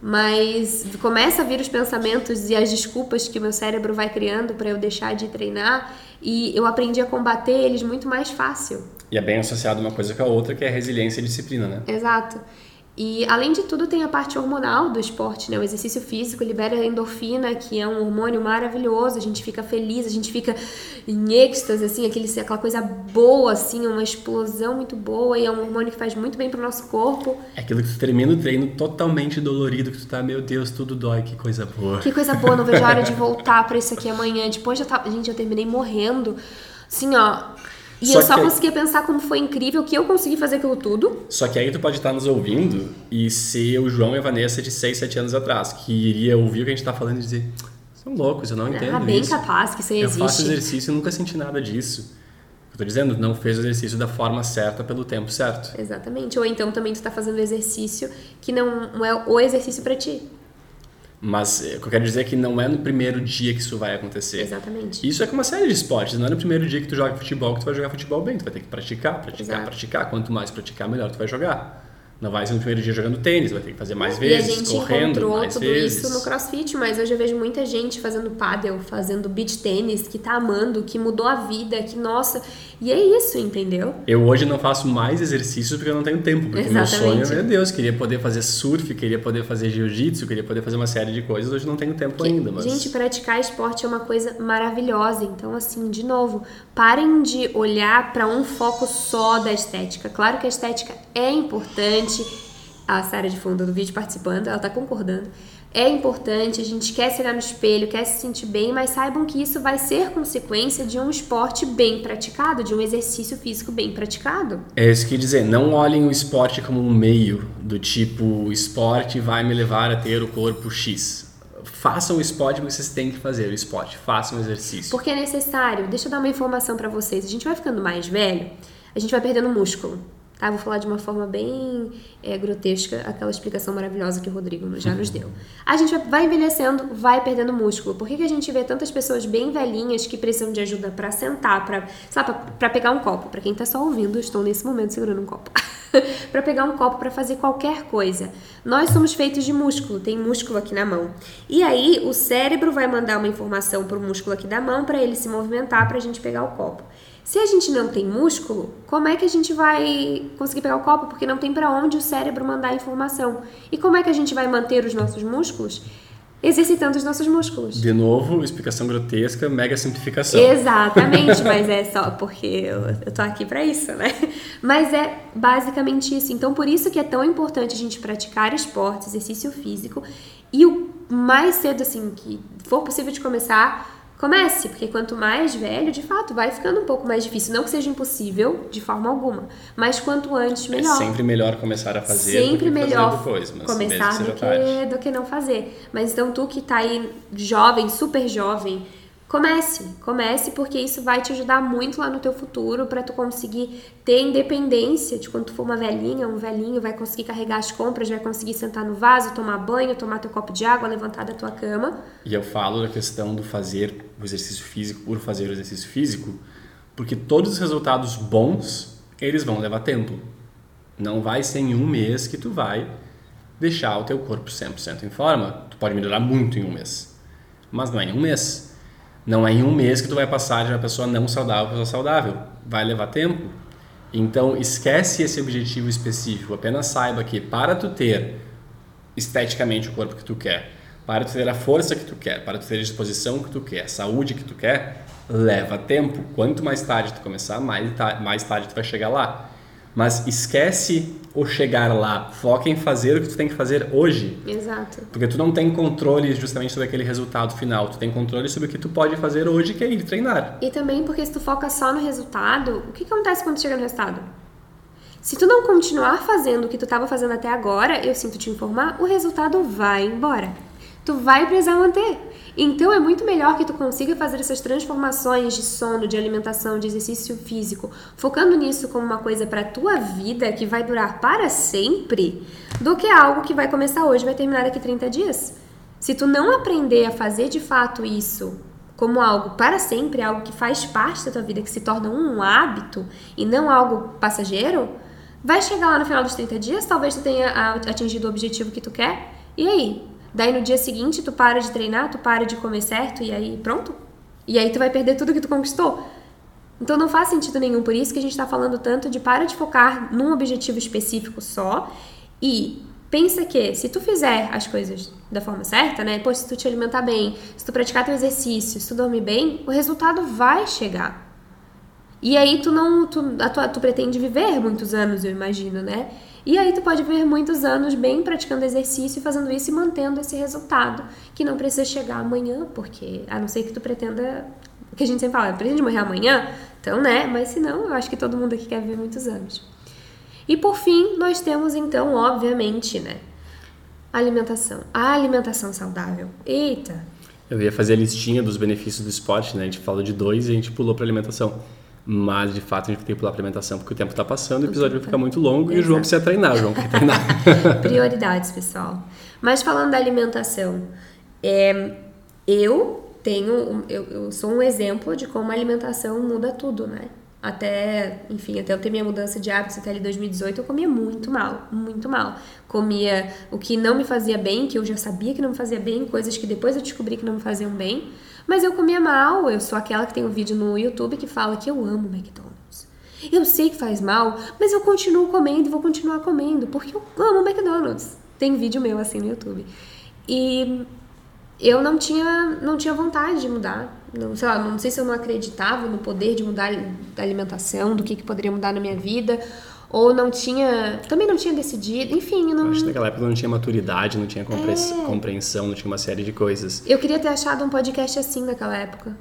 Mas começa a vir os pensamentos e as desculpas que o meu cérebro vai criando para eu deixar de treinar e eu aprendi a combater eles muito mais fácil. E é bem associado uma coisa com a outra, que é a resiliência e disciplina, né? Exato. E além de tudo, tem a parte hormonal do esporte, né? O exercício físico libera endorfina, que é um hormônio maravilhoso, a gente fica feliz, a gente fica em êxtase, assim, aquele, aquela coisa boa, assim, uma explosão muito boa, e é um hormônio que faz muito bem pro nosso corpo. É aquilo que tu termina o treino totalmente dolorido, que tu tá, meu Deus, tudo dói, que coisa boa. Que coisa boa, não vejo a hora de voltar para isso aqui amanhã. Depois eu tava, gente, eu terminei morrendo. Assim, ó, e só eu só que... conseguia pensar como foi incrível que eu consegui fazer aquilo tudo. Só que aí tu pode estar nos ouvindo e ser o João e a Vanessa de 6, 7 anos atrás, que iria ouvir o que a gente tá falando e dizer: são loucos, eu não entendo. Ah, bem isso. capaz que isso eu existe. Eu faço exercício e nunca senti nada disso. Eu tô dizendo, não fez o exercício da forma certa pelo tempo certo. Exatamente. Ou então também tu tá fazendo exercício que não é o exercício para ti. Mas eh, o que eu quero dizer é que não é no primeiro dia que isso vai acontecer. Exatamente. Isso é com uma série de esportes. Não é no primeiro dia que tu joga futebol que tu vai jogar futebol bem. Tu vai ter que praticar, praticar, Exato. praticar. Quanto mais praticar, melhor tu vai jogar. Não vai ser no primeiro dia jogando tênis, vai ter que fazer mais e vezes, a gente correndo encontrou mais tudo vezes. isso no CrossFit, mas hoje eu vejo muita gente fazendo paddle, fazendo beach tênis, que tá amando, que mudou a vida, que nossa, e é isso, entendeu? Eu hoje não faço mais exercícios porque eu não tenho tempo, porque meu Exatamente. sonho, meu Deus, queria poder fazer surf, queria poder fazer jiu-jitsu, queria poder fazer uma série de coisas, hoje não tenho tempo ainda, mas Gente, praticar esporte é uma coisa maravilhosa. Então, assim, de novo, parem de olhar para um foco só da estética. Claro que a estética é importante. A Sara de fundo do vídeo participando, ela tá concordando. É importante, a gente quer se olhar no espelho, quer se sentir bem, mas saibam que isso vai ser consequência de um esporte bem praticado, de um exercício físico bem praticado. É isso que eu dizer, não olhem o esporte como um meio do tipo, o esporte vai me levar a ter o corpo X. Façam o esporte porque vocês têm que fazer o esporte, façam o exercício. Porque é necessário. Deixa eu dar uma informação pra vocês. A gente vai ficando mais velho, a gente vai perdendo músculo. Tá? Vou falar de uma forma bem é, grotesca aquela explicação maravilhosa que o Rodrigo já nos deu. A gente vai- envelhecendo, vai perdendo músculo. Por que, que a gente vê tantas pessoas bem velhinhas que precisam de ajuda pra sentar, pra pegar um copo? Pra quem tá só ouvindo, eu estou nesse momento segurando um copo. pra pegar um copo pra fazer qualquer coisa. Nós somos feitos de músculo, tem músculo aqui na mão. E aí o cérebro vai mandar uma informação pro músculo aqui da mão pra ele se movimentar pra gente pegar o copo. Se a gente não tem músculo, como é que a gente vai conseguir pegar o copo? Porque não tem pra onde o cérebro mandar a informação. E como é que a gente vai manter os nossos músculos? Exercitando os nossos músculos. De novo, explicação grotesca, mega simplificação. Exatamente, mas é só porque eu, eu tô aqui pra isso, né? Mas é basicamente isso. Então, por isso que é tão importante a gente praticar esporte, exercício físico e o mais cedo assim que for possível de começar, comece, porque quanto mais velho, de fato, vai ficando um pouco mais difícil. Não que seja impossível de forma alguma, mas quanto antes, É melhor. sempre melhor começar a fazer Sempre melhor depois, começar que do que, do que não fazer. Mas então tu que tá aí jovem, super jovem, comece, comece porque isso vai te ajudar muito lá no teu futuro para tu conseguir ter independência de quando tu for uma velhinha, um velhinho, vai conseguir carregar as compras, vai conseguir sentar no vaso, tomar banho, tomar teu copo de água, levantar da tua cama. E eu falo da questão do fazer o exercício físico por fazer o exercício físico, porque todos os resultados bons, eles vão levar tempo. Não vai ser em um mês que tu vai deixar o teu corpo 100% em forma. Tu pode melhorar muito em um mês, mas não é em um mês. Não é em um mês que tu vai passar de uma pessoa não saudável para pessoa saudável. Vai levar tempo. Então, esquece esse objetivo específico. Apenas saiba que para tu ter esteticamente o corpo que tu quer, para tu ter a força que tu quer, para tu ter a disposição que tu quer, a saúde que tu quer, leva tempo. Quanto mais tarde tu começar, mais, mais tarde tu vai chegar lá. Mas esquece o chegar lá. Foca em fazer o que tu tem que fazer hoje. Exato. Porque tu não tem controle justamente sobre aquele resultado final. Tu tem controle sobre o que tu pode fazer hoje, que é ir treinar. E também porque se tu foca só no resultado, o que acontece quando tu chega no resultado? Se tu não continuar fazendo o que tu estava fazendo até agora, eu sinto te informar, o resultado vai embora. Tu vai precisar manter. Então é muito melhor que tu consiga fazer essas transformações de sono, de alimentação, de exercício físico, focando nisso como uma coisa para tua vida que vai durar para sempre, do que algo que vai começar hoje e vai terminar daqui 30 dias. Se tu não aprender a fazer de fato isso como algo para sempre, algo que faz parte da tua vida, que se torna um hábito e não algo passageiro, vai chegar lá no final dos 30 dias, talvez tu tenha atingido o objetivo que tu quer, e aí? Daí no dia seguinte tu para de treinar, tu para de comer certo e aí pronto? E aí tu vai perder tudo que tu conquistou. Então não faz sentido nenhum, por isso que a gente está falando tanto de para de focar num objetivo específico só e pensa que se tu fizer as coisas da forma certa, né? Pô, se tu te alimentar bem, se tu praticar teu exercício, se tu dormir bem, o resultado vai chegar. E aí tu não, tu, a tua, tu pretende viver muitos anos, eu imagino, né? E aí tu pode viver muitos anos bem praticando exercício e fazendo isso e mantendo esse resultado, que não precisa chegar amanhã, porque a não ser que tu pretenda, que a gente sempre fala, pretende morrer amanhã, então, né? Mas se não, eu acho que todo mundo aqui quer viver muitos anos. E por fim, nós temos então, obviamente, né? Alimentação. A alimentação saudável. Eita! Eu ia fazer a listinha dos benefícios do esporte, né? A gente falou de dois e a gente pulou para alimentação. Mas, de fato, a gente tem que pular para alimentação porque o tempo está passando, o episódio vai ficar muito longo e o João precisa treinar. João quer treinar. Prioridades, pessoal. Mas falando da alimentação, é, eu tenho, eu, eu sou um exemplo de como a alimentação muda tudo, né? até, enfim, até eu ter minha mudança de hábitos até ali 2018, eu comia muito mal, muito mal. Comia o que não me fazia bem, que eu já sabia que não me fazia bem, coisas que depois eu descobri que não me faziam bem, mas eu comia mal. Eu sou aquela que tem um vídeo no YouTube que fala que eu amo McDonald's. Eu sei que faz mal, mas eu continuo comendo e vou continuar comendo, porque eu amo McDonald's. Tem vídeo meu assim no YouTube. E eu não tinha, não tinha vontade de mudar. Não, sei lá, não sei se eu não acreditava no poder de mudar a alimentação, do que, que poderia mudar na minha vida, ou não tinha, também não tinha decidido, enfim, não... Acho que naquela época não tinha maturidade, não tinha é... compreensão, não tinha uma série de coisas. Eu queria ter achado um podcast assim naquela época.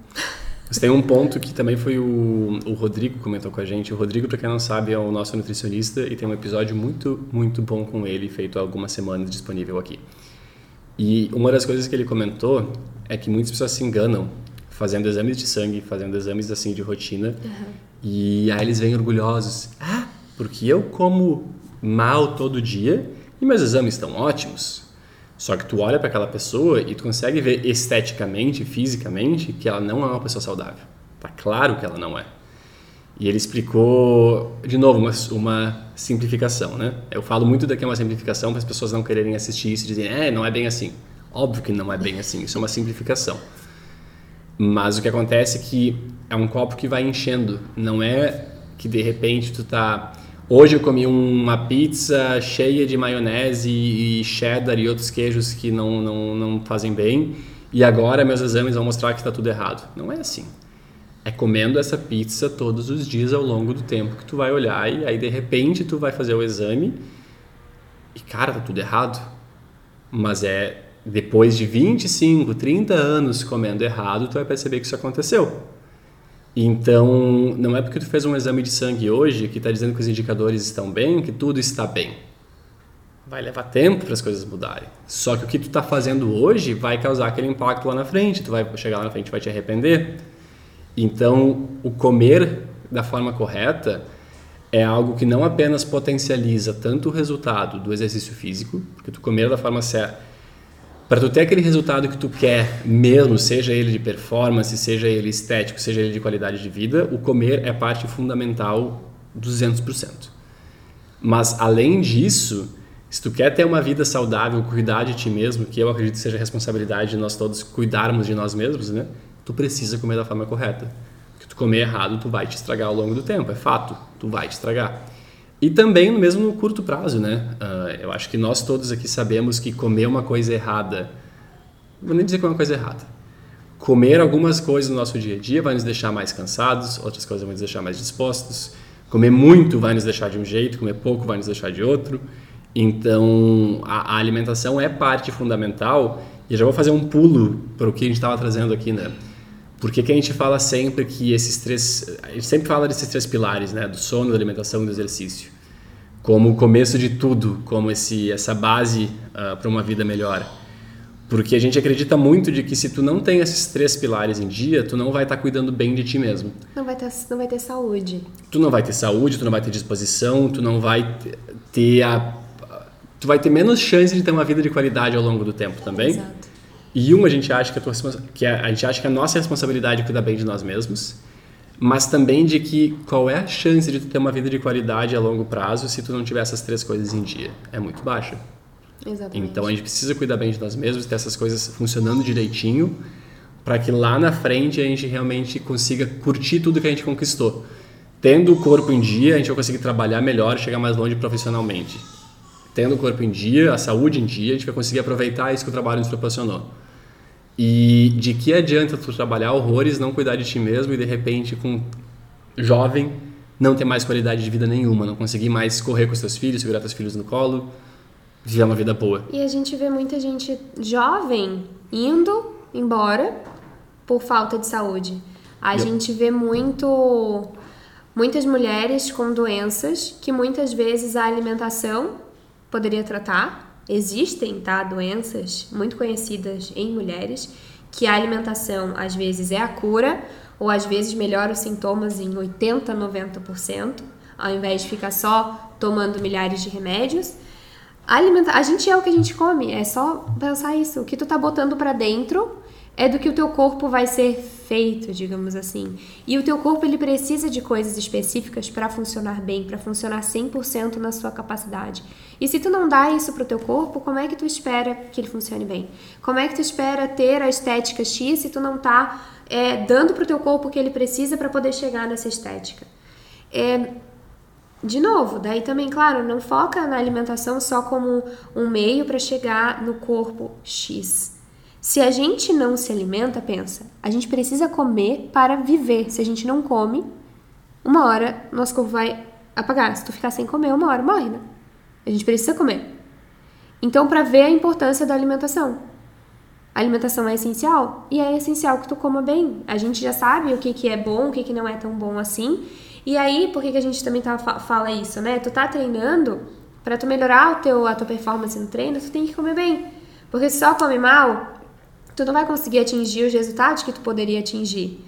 Mas tem um ponto que também foi o, o Rodrigo comentou com a gente. O Rodrigo, para quem não sabe, é o nosso nutricionista e tem um episódio muito, muito bom com ele, feito há algumas semanas, disponível aqui. E uma das coisas que ele comentou é que muitas pessoas se enganam fazendo exames de sangue, fazendo exames assim de rotina. Uhum. E aí eles vêm orgulhosos. Ah, porque eu como mal todo dia e meus exames estão ótimos. Só que tu olha para aquela pessoa e tu consegue ver esteticamente, fisicamente, que ela não é uma pessoa saudável. Tá claro que ela não é. E ele explicou, de novo, uma, uma simplificação, né? Eu falo muito daqui é uma simplificação para as pessoas não quererem assistir isso e dizerem, é, não é bem assim. Óbvio que não é bem assim, isso é uma simplificação. Mas o que acontece é que é um copo que vai enchendo. Não é que de repente tu tá. Hoje eu comi uma pizza cheia de maionese e cheddar e outros queijos que não, não, não fazem bem, e agora meus exames vão mostrar que está tudo errado. Não é assim. É comendo essa pizza todos os dias ao longo do tempo que tu vai olhar e aí de repente tu vai fazer o exame e cara, tá tudo errado. Mas é depois de 25, 30 anos comendo errado, tu vai perceber que isso aconteceu. Então, não é porque tu fez um exame de sangue hoje que está dizendo que os indicadores estão bem, que tudo está bem. Vai levar tempo para as coisas mudarem. Só que o que tu está fazendo hoje vai causar aquele impacto lá na frente. Tu vai chegar lá na frente vai te arrepender. Então, o comer da forma correta é algo que não apenas potencializa tanto o resultado do exercício físico, porque tu comer da forma certa para tu ter aquele resultado que tu quer mesmo, seja ele de performance, seja ele estético, seja ele de qualidade de vida, o comer é parte fundamental 200%. Mas além disso, se tu quer ter uma vida saudável, cuidar de ti mesmo, que eu acredito seja responsabilidade de nós todos cuidarmos de nós mesmos, né? Tu precisa comer da forma correta. Porque tu comer errado, tu vai te estragar ao longo do tempo, é fato, tu vai te estragar. E também mesmo no curto prazo, né? Uh, eu acho que nós todos aqui sabemos que comer uma coisa errada, vou nem dizer que é uma coisa errada. Comer algumas coisas no nosso dia a dia vai nos deixar mais cansados, outras coisas vão nos deixar mais dispostos. Comer muito vai nos deixar de um jeito, comer pouco vai nos deixar de outro. Então, a, a alimentação é parte fundamental. E já vou fazer um pulo para o que a gente estava trazendo aqui, né? Por que, que a gente fala sempre que esses três. A gente sempre fala desses três pilares, né? Do sono, da alimentação e do exercício. Como o começo de tudo, como esse, essa base uh, ah, para uma vida melhor. Porque a gente acredita muito de que se tu não tem esses três pilares em dia, tu não vai estar tá cuidando bem de ti mesmo. Não vai, ter, não vai ter saúde. Tu não vai ter saúde, tu não vai ter disposição, tu não vai ter a. Tu vai ter menos chance de ter uma vida de qualidade ao longo do tempo também. Exato. E uma, a gente acha que a, tua, que a, a gente acha que a nossa responsabilidade é cuidar bem de nós mesmos, mas também de que qual é a chance de tu ter uma vida de qualidade a longo prazo se tu não tiver essas três coisas em dia? É muito baixa. Exatamente. Então a gente precisa cuidar bem de nós mesmos, ter essas coisas funcionando direitinho, para que lá na frente a gente realmente consiga curtir tudo que a gente conquistou. Tendo o corpo em dia, a gente vai conseguir trabalhar melhor e chegar mais longe profissionalmente. Tendo o corpo em dia, a saúde em dia, a gente vai conseguir aproveitar isso que o trabalho nos proporcionou. E de que adianta tu trabalhar horrores, não cuidar de ti mesmo e de repente com jovem não ter mais qualidade de vida nenhuma, não conseguir mais correr com os teus filhos, segurar teus filhos no colo, viver uma vida boa. E a gente vê muita gente jovem indo embora por falta de saúde. A gente vê muito muitas mulheres com doenças que muitas vezes a alimentação poderia tratar, Existem, tá, doenças muito conhecidas em mulheres que a alimentação às vezes é a cura ou às vezes melhora os sintomas em 80, 90%, ao invés de ficar só tomando milhares de remédios. A, alimenta a gente é o que a gente come, é só pensar isso. O que tu tá botando para dentro é do que o teu corpo vai ser feito, digamos assim. E o teu corpo ele precisa de coisas específicas para funcionar bem, para funcionar 100% na sua capacidade. E se tu não dá isso pro teu corpo, como é que tu espera que ele funcione bem? Como é que tu espera ter a estética X se tu não tá é, dando pro teu corpo o que ele precisa para poder chegar nessa estética? É, de novo, daí também, claro, não foca na alimentação só como um meio para chegar no corpo X. Se a gente não se alimenta, pensa, a gente precisa comer para viver. Se a gente não come, uma hora nosso corpo vai apagar. Se tu ficar sem comer, uma hora morre, né? A gente precisa comer. Então, para ver a importância da alimentação. A alimentação é essencial e é essencial que tu coma bem. A gente já sabe o que, que é bom, o que, que não é tão bom assim. E aí, por que, que a gente também tá, fala isso, né? Tu tá treinando, para tu melhorar o teu, a tua performance no treino, tu tem que comer bem. Porque se só come mal, tu não vai conseguir atingir os resultados que tu poderia atingir.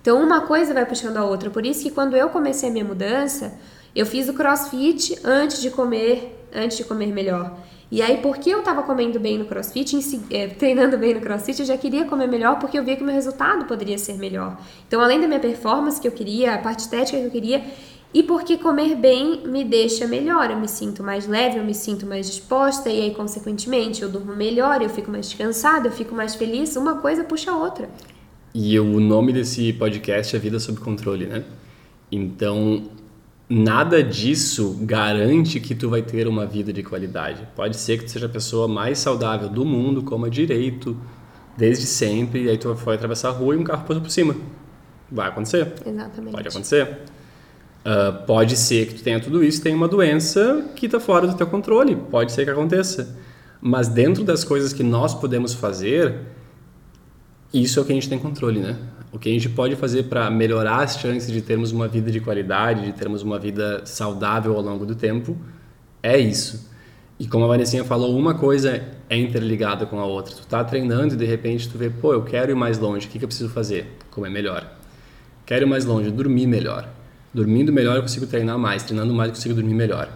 Então, uma coisa vai puxando a outra. Por isso que quando eu comecei a minha mudança, eu fiz o crossfit antes de comer, antes de comer melhor. E aí, porque eu tava comendo bem no crossfit, é, treinando bem no crossfit, eu já queria comer melhor porque eu via que o meu resultado poderia ser melhor. Então, além da minha performance que eu queria, a parte estética que eu queria, e porque comer bem me deixa melhor, eu me sinto mais leve, eu me sinto mais disposta, e aí, consequentemente, eu durmo melhor, eu fico mais descansada, eu fico mais feliz, uma coisa puxa a outra. E o nome desse podcast é Vida Sob Controle, né? Então, nada disso garante que tu vai ter uma vida de qualidade. Pode ser que tu seja a pessoa mais saudável do mundo, coma direito, desde sempre, e aí tu foi atravessar a rua e um carro passou por cima. Vai acontecer. Exatamente. Pode acontecer. Uh, pode ser que tu tenha tudo isso, tenha uma doença que está fora do teu controle. Pode ser que aconteça. Mas dentro das coisas que nós podemos fazer, isso é o que a gente tem controle, né? O que a gente pode fazer para melhorar as chances de termos uma vida de qualidade, de termos uma vida saudável ao longo do tempo, é isso. E como a Vanessinha falou, uma coisa é interligada com a outra. Tu tá treinando e de repente tu vê, pô, eu quero ir mais longe, o que, que eu preciso fazer? Comer melhor. Quero ir mais longe, dormir melhor. Dormindo melhor eu consigo treinar mais, treinando mais eu consigo dormir melhor.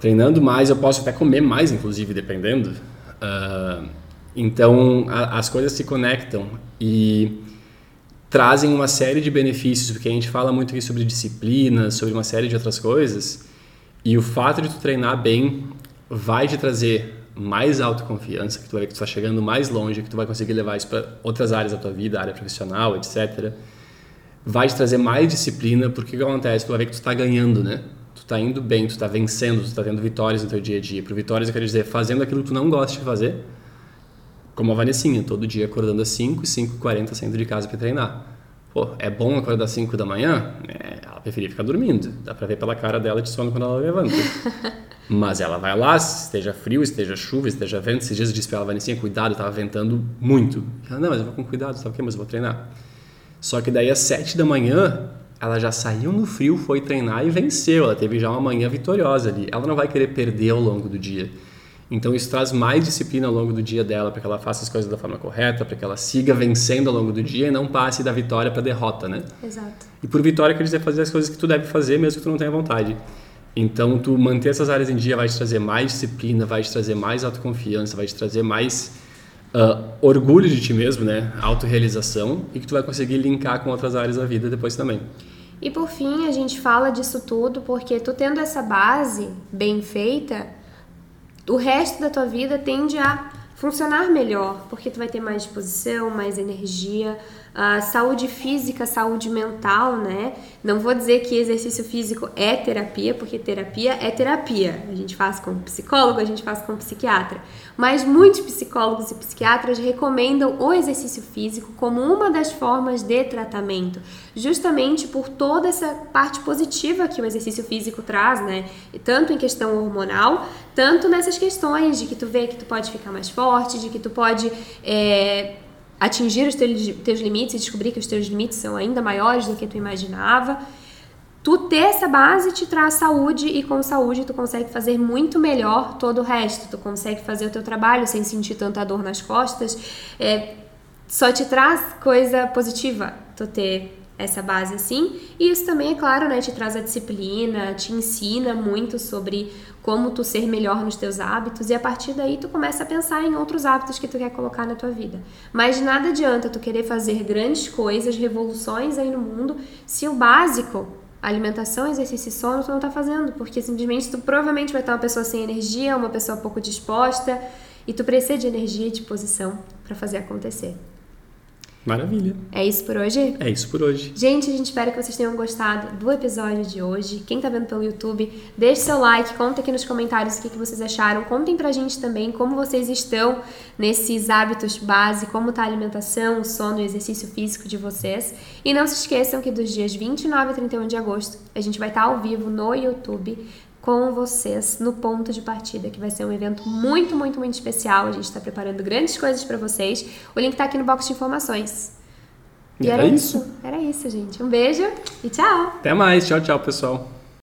Treinando mais eu posso até comer mais, inclusive, dependendo. Uh, então a, as coisas se conectam e trazem uma série de benefícios, porque a gente fala muito aqui sobre disciplina, sobre uma série de outras coisas, e o fato de tu treinar bem vai te trazer mais autoconfiança, que tu vai que tu está chegando mais longe, que tu vai conseguir levar isso para outras áreas da tua vida, área profissional, etc. Vai te trazer mais disciplina, porque o que acontece? Tu vai ver que tu está ganhando, né? Tu está indo bem, tu está vencendo, tu está tendo vitórias no teu dia a dia. Por vitórias eu quero dizer fazendo aquilo que tu não gosta de fazer, como a Vanessinha, todo dia acordando às 5 e 5h40 saindo de casa para treinar. Pô, é bom acordar às 5 da manhã? É, ela preferia ficar dormindo. Dá pra ver pela cara dela de sono quando ela levanta. Mas ela vai lá, esteja frio, esteja chuva, esteja vento. Esses dias eu disse pra ela, Vanessinha, cuidado, tava ventando muito. Ela, não, mas eu vou com cuidado, sabe o que? Mas eu vou treinar. Só que daí às 7 da manhã, ela já saiu no frio, foi treinar e venceu. Ela teve já uma manhã vitoriosa ali. Ela não vai querer perder ao longo do dia. Então isso traz mais disciplina ao longo do dia dela para que ela faça as coisas da forma correta, para que ela siga vencendo ao longo do dia e não passe da vitória para derrota, né? Exato. E por vitória quer dizer fazer as coisas que tu deve fazer mesmo que tu não tenha vontade. Então tu manter essas áreas em dia vai te trazer mais disciplina, vai te trazer mais autoconfiança, vai te trazer mais uh, orgulho de ti mesmo, né? Autorrealização e que tu vai conseguir linkar com outras áreas da vida depois também. E por fim, a gente fala disso tudo porque tu tendo essa base bem feita, o resto da tua vida tende a funcionar melhor, porque tu vai ter mais disposição, mais energia, uh, saúde física, saúde mental, né? Não vou dizer que exercício físico é terapia, porque terapia é terapia. A gente faz com psicólogo, a gente faz com psiquiatra. Mas muitos psicólogos e psiquiatras recomendam o exercício físico como uma das formas de tratamento, justamente por toda essa parte positiva que o exercício físico traz, né? Tanto em questão hormonal, tanto nessas questões de que tu vê que tu pode ficar mais forte, de que tu pode é, atingir os teus limites e descobrir que os teus limites são ainda maiores do que tu imaginava. Tu ter essa base te traz saúde e com saúde tu consegue fazer muito melhor todo o resto. Tu consegue fazer o teu trabalho sem sentir tanta dor nas costas. É, só te traz coisa positiva tu ter essa base assim. E isso também, é claro, né, te traz a disciplina, te ensina muito sobre como tu ser melhor nos teus hábitos e a partir daí tu começa a pensar em outros hábitos que tu quer colocar na tua vida. Mas nada adianta tu querer fazer grandes coisas, revoluções aí no mundo, se o básico, alimentação, exercício e sono, tu não tá fazendo, porque simplesmente tu provavelmente vai estar uma pessoa sem energia, uma pessoa pouco disposta, e tu precisa de energia e de posição para fazer acontecer. Maravilha. É isso por hoje? É isso por hoje. Gente, a gente espera que vocês tenham gostado do episódio de hoje. Quem tá vendo pelo YouTube, deixe seu like, conta aqui nos comentários o que, que vocês acharam. Contem pra gente também como vocês estão nesses hábitos base, como tá a alimentação, o sono e o exercício físico de vocês. E não se esqueçam que dos dias 29 e 31 de agosto, a gente vai estar tá ao vivo no YouTube com vocês no ponto de partida, que vai ser um evento muito, muito, muito especial. A gente está preparando grandes coisas para vocês. O link está aqui no box de informações. E, era, era isso. isso. Era isso, gente. Um beijo e tchau. Até mais. Tchau, tchau, pessoal.